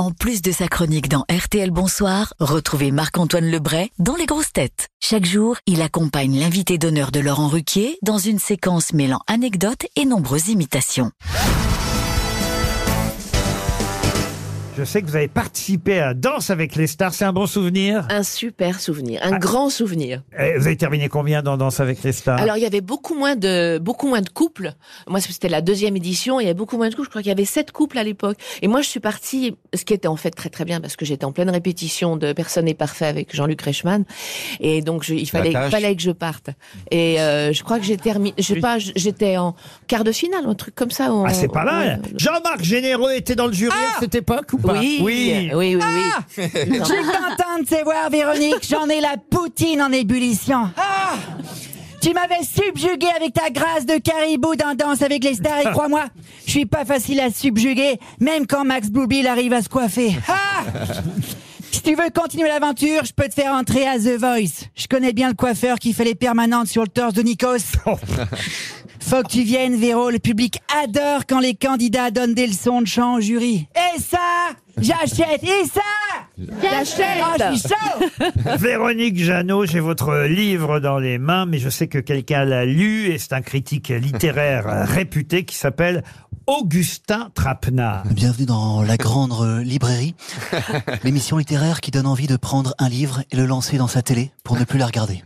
En plus de sa chronique dans RTL Bonsoir, retrouvez Marc-Antoine Lebray dans Les Grosses Têtes. Chaque jour, il accompagne l'invité d'honneur de Laurent Ruquier dans une séquence mêlant anecdotes et nombreuses imitations. Je sais que vous avez participé à Danse avec les stars. C'est un bon souvenir. Un super souvenir, Ah. un grand souvenir. Eh, Vous avez terminé combien dans Danse avec les stars? Alors il y avait beaucoup moins de beaucoup moins de couples. Moi c'était la deuxième édition, il y avait beaucoup moins de couples. Je crois qu'il y avait sept couples à l'époque. Et moi je suis partie, ce qui était en fait très très bien parce que j'étais en pleine répétition de Personne n'est parfait avec Jean-Luc Reichmann. Et donc je- il fallait tâche. fallait que je parte. Et euh, je crois que j'ai terminé, je sais pas, j'étais en quart de finale, un truc comme ça. en- Ah, c'est pas mal. ouais. Jean-Marc Généreux était dans le jury à cette époque ou pas? Oui, oui, oui, oui. Je suis contente de te voir, Véronique. J'en ai la poutine en ébullition. Tu m'avais subjugué avec ta grâce de caribou dans Danse avec les stars et crois-moi, je suis pas facile à subjuguer, même quand Max Bluebill arrive à se coiffer. Ah si tu veux continuer l'aventure, je peux te faire entrer à The Voice. Je connais bien le coiffeur qui fait les permanentes sur le torse de Nikos. Faut que tu viennes, Véro. Le public adore quand les candidats donnent des leçons de chant au jury. Et ça, j'achète. Et ça, j'achète. Oh, je suis chaud. Véronique Jeannot, j'ai votre livre dans les mains, mais je sais que quelqu'un l'a lu et c'est un critique littéraire réputé qui s'appelle Augustin Trapenard. Bienvenue dans la grande euh, librairie, l'émission littéraire qui donne envie de prendre un livre et le lancer dans sa télé pour ne plus la regarder.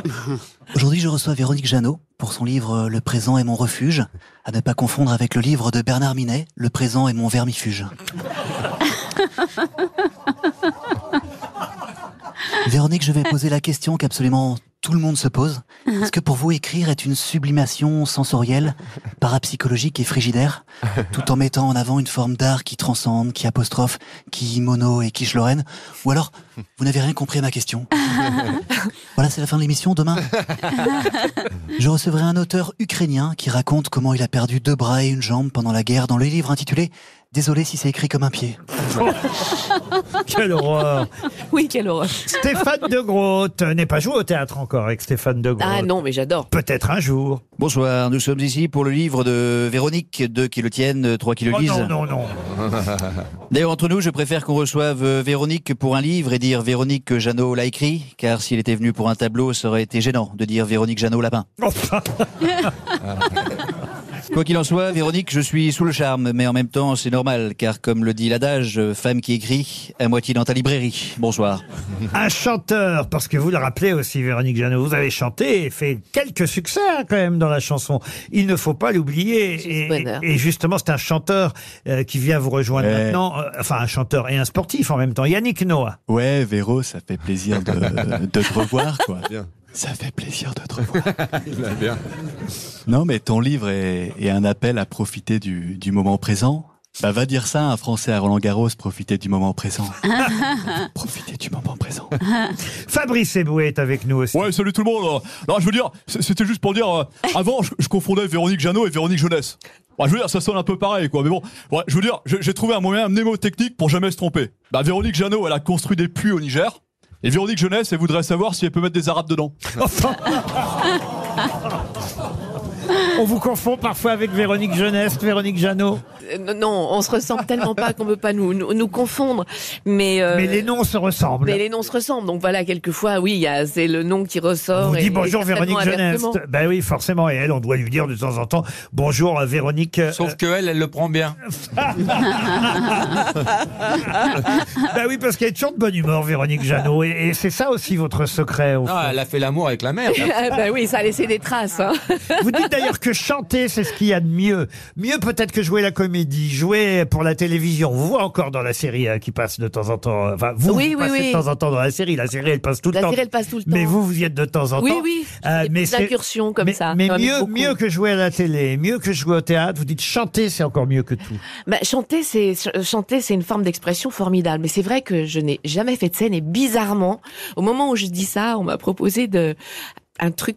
Aujourd'hui, je reçois Véronique Jeannot pour son livre euh, Le présent est mon refuge, à ne pas confondre avec le livre de Bernard Minet, Le présent est mon vermifuge. Véronique, je vais poser la question qu'absolument tout le monde se pose. Est-ce que pour vous, écrire est une sublimation sensorielle, parapsychologique et frigidaire, tout en mettant en avant une forme d'art qui transcende, qui apostrophe, qui mono et qui Lorraine Ou alors, vous n'avez rien compris à ma question Voilà, c'est la fin de l'émission. Demain, je recevrai un auteur ukrainien qui raconte comment il a perdu deux bras et une jambe pendant la guerre dans le livre intitulé Désolé si c'est écrit comme un pied. Quelle horreur Oui, quelle horreur. Stéphane de Groot n'est pas joué au théâtre encore avec Stéphane de Groot. Ah non, mais j'adore. Peut-être un jour. Bonsoir, nous sommes ici pour le livre de Véronique, deux qui le tiennent, trois qui le Oh lisent. non, non, non. D'ailleurs, entre nous, je préfère qu'on reçoive euh, Véronique pour un livre et dire Véronique que Jeannot l'a écrit, car s'il était venu pour un tableau, ça aurait été gênant de dire Véronique Jeannot lapin. Enfin, Quoi qu'il en soit, Véronique, je suis sous le charme, mais en même temps, c'est normal, car comme le dit l'adage, femme qui écrit, à moitié dans ta librairie. Bonsoir. un chanteur, parce que vous le rappelez aussi, Véronique Jeannot, vous avez chanté et fait quelques succès hein, quand même dans la chanson. Il ne faut pas l'oublier. Et, et justement, c'est un chanteur euh, qui vient vous rejoindre Ouais. maintenant. euh, enfin, un chanteur et un sportif en même temps. Yannick Noah. Ouais, Véro, ça fait plaisir de, de te revoir, quoi. Bien. Ça fait plaisir de te revoir. Il a bien. Non, mais ton livre est, est un appel à profiter du, du moment présent. Bah, va dire ça à un Français à Roland Garros, profiter du moment présent. profiter du moment présent. Fabrice Eboué est avec nous aussi. Ouais, salut tout le monde. Non, je veux dire, c'était juste pour dire, euh, avant, je, je confondais Véronique Jeannot et Véronique Jeunesse. Ouais, je veux dire, ça sonne un peu pareil, quoi. Mais bon, ouais, je veux dire, j'ai j'ai trouvé un moyen mnémotechnique pour jamais se tromper. Bah, Véronique Jeannot, elle a construit des puits au Niger. Et Véronique Jeunesse, elle voudrait savoir si elle peut mettre des arabes dedans. On vous confond parfois avec Véronique Jeunesse, Véronique Jeannot. Euh, non, on se ressemble tellement pas qu'on peut pas nous, nous, nous confondre. Mais, euh, Mais les noms se ressemblent. mais les noms se ressemblent. Donc voilà, quelquefois, oui, c'est le nom qui ressort. On et- dit bonjour Véronique Jeunesse. Ben oui, forcément. Et elle, on doit lui dire de temps en temps bonjour euh, Véronique. Sauf que elle, elle le prend bien. Ben oui, parce qu'elle est toujours de bonne humeur, Véronique Jeannot. Et, et c'est ça aussi votre secret. Au Non, fond. Ah, elle a fait l'amour avec la mère. Ah bah oui, ça a laissé des traces. Hein. Vous dites d'ailleurs que chanter, c'est ce qu'il y a de mieux. Mieux peut-être que jouer la comédie, jouer pour la télévision. Vous voyez encore dans la série euh, qui passe de temps en temps. euh, Enfin, vous, Oui, vous oui, passez oui. de temps en temps dans la série. La série, elle passe tout le La temps. série, elle passe tout le temps. Mais vous, vous y êtes de temps en Oui, temps. oui. Euh, Des mais petites c'est- incursions comme mais, ça. Mais mieux, beaucoup. mieux que jouer à la télé, mieux que jouer au théâtre. Vous dites chanter, c'est encore mieux que tout. Bah, chanter, c'est ch- chanter, c'est une forme d'expression formidable. Mais c'est vrai que je n'ai jamais fait de scène et bizarrement, au moment où je dis ça, on m'a proposé de un truc,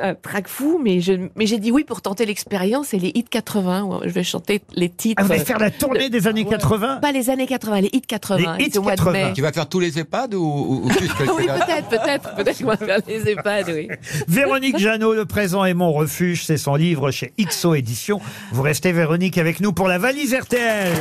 un track fou, mais je, mais j'ai dit oui pour tenter l'expérience et les hits 80. où Je vais chanter les titres. Ah, vous allez faire la tournée des années 80 Pas les années 80, les hits 80. Les hits c'est au mois de 80. mai. Tu vas faire tous les EHPAD ou, ou, ou juste Oui, peut-être, peut-être, peut-être qu'on va faire les EHPAD, oui. Véronique Jeannot, Le présent est mon refuge, c'est son livre chez XO Éditions. Vous restez Véronique avec nous pour la valise RTL.